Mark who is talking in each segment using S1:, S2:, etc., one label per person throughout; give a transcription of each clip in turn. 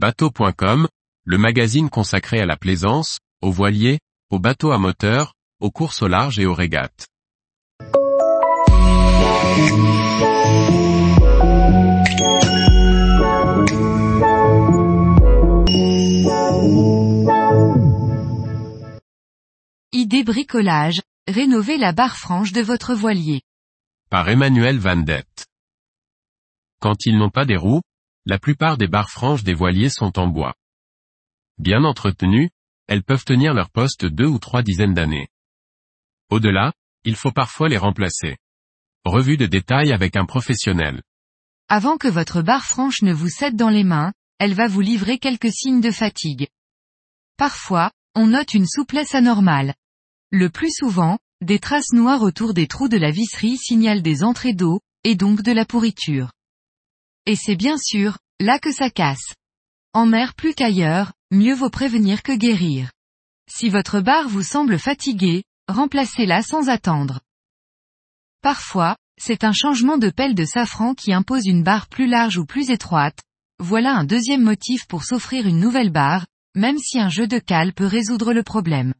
S1: Bateau.com, le magazine consacré à la plaisance, aux voiliers, aux bateaux à moteur, aux courses au large et aux régates.
S2: Idée bricolage, rénovez la barre franche de votre voilier.
S1: Par Emmanuel Van Dett. Quand ils n'ont pas des roues, la plupart des barres franches des voiliers sont en bois. Bien entretenues, elles peuvent tenir leur poste deux ou trois dizaines d'années. Au-delà, il faut parfois les remplacer. Revue de détail avec un professionnel.
S2: Avant que votre barre franche ne vous cède dans les mains, elle va vous livrer quelques signes de fatigue. Parfois, on note une souplesse anormale. Le plus souvent, des traces noires autour des trous de la visserie signalent des entrées d'eau, et donc de la pourriture. Et c'est bien sûr, là que ça casse. En mer plus qu'ailleurs, mieux vaut prévenir que guérir. Si votre barre vous semble fatiguée, remplacez-la sans attendre. Parfois, c'est un changement de pelle de safran qui impose une barre plus large ou plus étroite. Voilà un deuxième motif pour s'offrir une nouvelle barre, même si un jeu de cale peut résoudre le problème.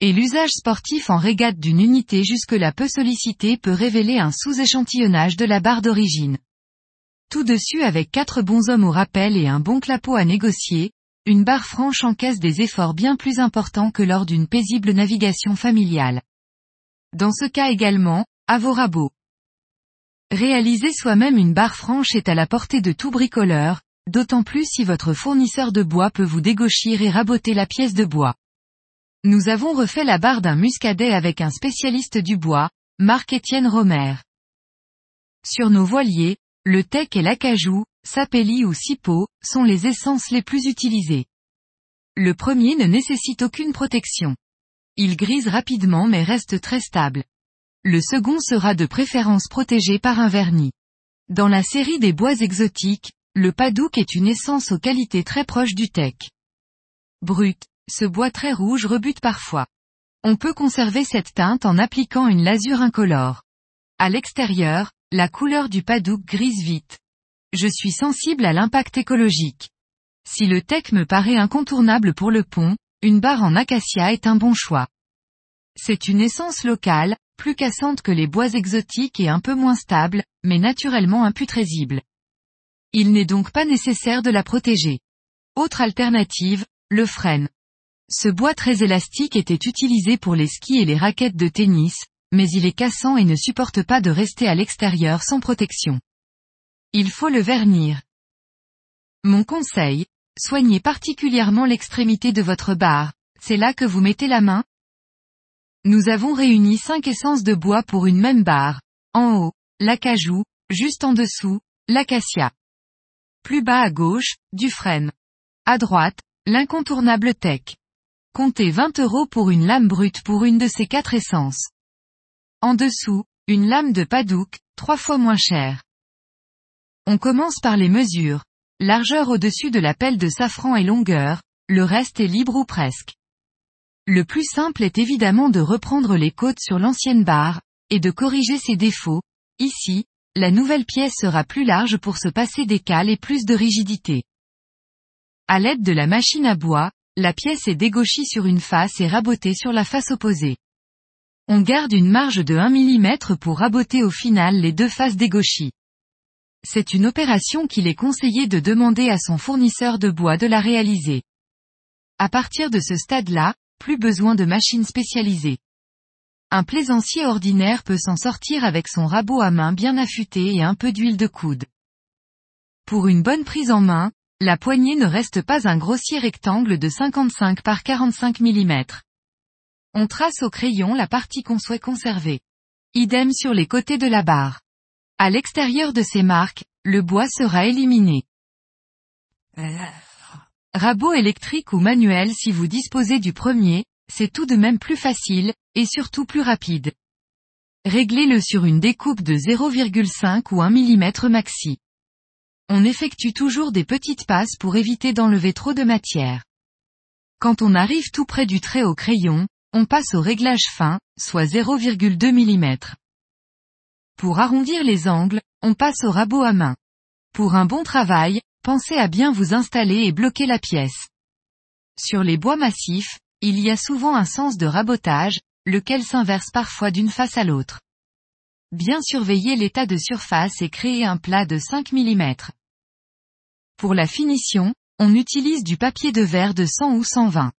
S2: Et l'usage sportif en régate d'une unité jusque-là peu sollicitée peut révéler un sous-échantillonnage de la barre d'origine. Tout dessus avec quatre bons hommes au rappel et un bon clapot à négocier, une barre franche encaisse des efforts bien plus importants que lors d'une paisible navigation familiale. Dans ce cas également, à vos rabots. Réaliser soi-même une barre franche est à la portée de tout bricoleur, d'autant plus si votre fournisseur de bois peut vous dégauchir et raboter la pièce de bois. Nous avons refait la barre d'un muscadet avec un spécialiste du bois, Marc-Étienne Romer. Sur nos voiliers, le teck et l'acajou, sapelli ou sipo, sont les essences les plus utilisées. Le premier ne nécessite aucune protection. Il grise rapidement mais reste très stable. Le second sera de préférence protégé par un vernis. Dans la série des bois exotiques, le padouk est une essence aux qualités très proches du teck. Brut, ce bois très rouge rebute parfois. On peut conserver cette teinte en appliquant une lasure incolore. À l'extérieur, la couleur du padouk grise vite. Je suis sensible à l'impact écologique. Si le tech me paraît incontournable pour le pont, une barre en acacia est un bon choix. C'est une essence locale, plus cassante que les bois exotiques et un peu moins stable, mais naturellement imputrésible. Il n'est donc pas nécessaire de la protéger. Autre alternative, le frêne. Ce bois très élastique était utilisé pour les skis et les raquettes de tennis, mais il est cassant et ne supporte pas de rester à l'extérieur sans protection. Il faut le vernir. Mon conseil, soignez particulièrement l'extrémité de votre barre, c'est là que vous mettez la main Nous avons réuni cinq essences de bois pour une même barre. En haut, l'acajou, juste en dessous, l'acacia. Plus bas à gauche, du frêne. À droite, l'incontournable tech. Comptez 20 euros pour une lame brute pour une de ces quatre essences. En dessous, une lame de padouk, trois fois moins chère. On commence par les mesures. Largeur au-dessus de la pelle de safran et longueur, le reste est libre ou presque. Le plus simple est évidemment de reprendre les côtes sur l'ancienne barre, et de corriger ses défauts. Ici, la nouvelle pièce sera plus large pour se passer des cales et plus de rigidité. À l'aide de la machine à bois, la pièce est dégauchie sur une face et rabotée sur la face opposée. On garde une marge de 1 mm pour raboter au final les deux faces dégauchies. C'est une opération qu'il est conseillé de demander à son fournisseur de bois de la réaliser. À partir de ce stade-là, plus besoin de machines spécialisées. Un plaisancier ordinaire peut s'en sortir avec son rabot à main bien affûté et un peu d'huile de coude. Pour une bonne prise en main, la poignée ne reste pas un grossier rectangle de 55 par 45 mm. On trace au crayon la partie qu'on souhaite conserver. Idem sur les côtés de la barre. À l'extérieur de ces marques, le bois sera éliminé. Rabot électrique ou manuel si vous disposez du premier, c'est tout de même plus facile, et surtout plus rapide. Réglez-le sur une découpe de 0,5 ou 1 mm maxi. On effectue toujours des petites passes pour éviter d'enlever trop de matière. Quand on arrive tout près du trait au crayon, on passe au réglage fin, soit 0,2 mm. Pour arrondir les angles, on passe au rabot à main. Pour un bon travail, pensez à bien vous installer et bloquer la pièce. Sur les bois massifs, il y a souvent un sens de rabotage, lequel s'inverse parfois d'une face à l'autre. Bien surveiller l'état de surface et créer un plat de 5 mm. Pour la finition, on utilise du papier de verre de 100 ou 120.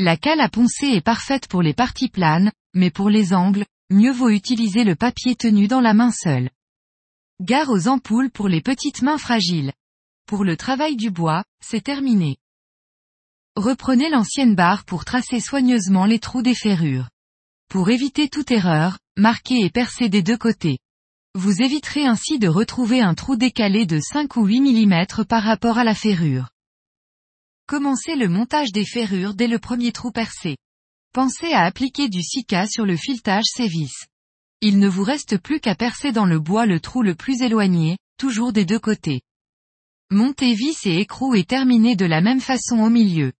S2: La cale à poncer est parfaite pour les parties planes, mais pour les angles, mieux vaut utiliser le papier tenu dans la main seule. Gare aux ampoules pour les petites mains fragiles. Pour le travail du bois, c'est terminé. Reprenez l'ancienne barre pour tracer soigneusement les trous des ferrures. Pour éviter toute erreur, marquez et percez des deux côtés. Vous éviterez ainsi de retrouver un trou décalé de 5 ou 8 mm par rapport à la ferrure. Commencez le montage des ferrures dès le premier trou percé. Pensez à appliquer du sika sur le filetage vis. Il ne vous reste plus qu'à percer dans le bois le trou le plus éloigné, toujours des deux côtés. Montez vis et écrou et terminez de la même façon au milieu.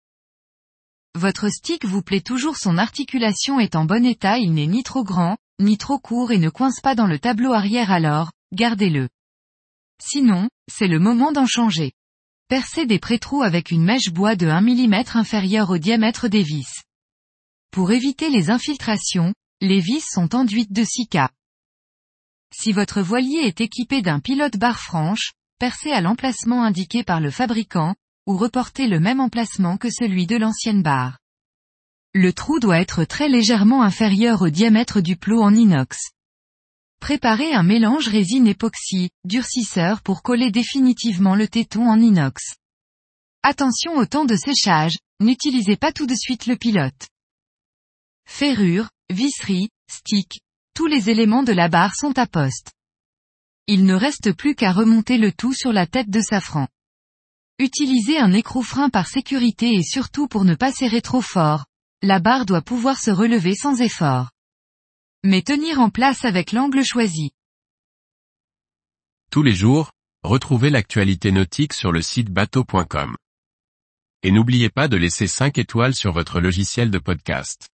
S2: Votre stick vous plaît toujours son articulation est en bon état il n'est ni trop grand, ni trop court et ne coince pas dans le tableau arrière alors, gardez-le. Sinon, c'est le moment d'en changer. Percez des pré-trous avec une mèche bois de 1 mm inférieure au diamètre des vis. Pour éviter les infiltrations, les vis sont enduites de sika. Si votre voilier est équipé d'un pilote barre franche, percez à l'emplacement indiqué par le fabricant, ou reportez le même emplacement que celui de l'ancienne barre. Le trou doit être très légèrement inférieur au diamètre du plot en inox. Préparez un mélange résine époxy, durcisseur pour coller définitivement le téton en inox. Attention au temps de séchage, n'utilisez pas tout de suite le pilote. Ferrure, visserie, stick, tous les éléments de la barre sont à poste. Il ne reste plus qu'à remonter le tout sur la tête de safran. Utilisez un écrou-frein par sécurité et surtout pour ne pas serrer trop fort. La barre doit pouvoir se relever sans effort. Mais tenir en place avec l'angle choisi.
S1: Tous les jours, retrouvez l'actualité nautique sur le site bateau.com. Et n'oubliez pas de laisser 5 étoiles sur votre logiciel de podcast.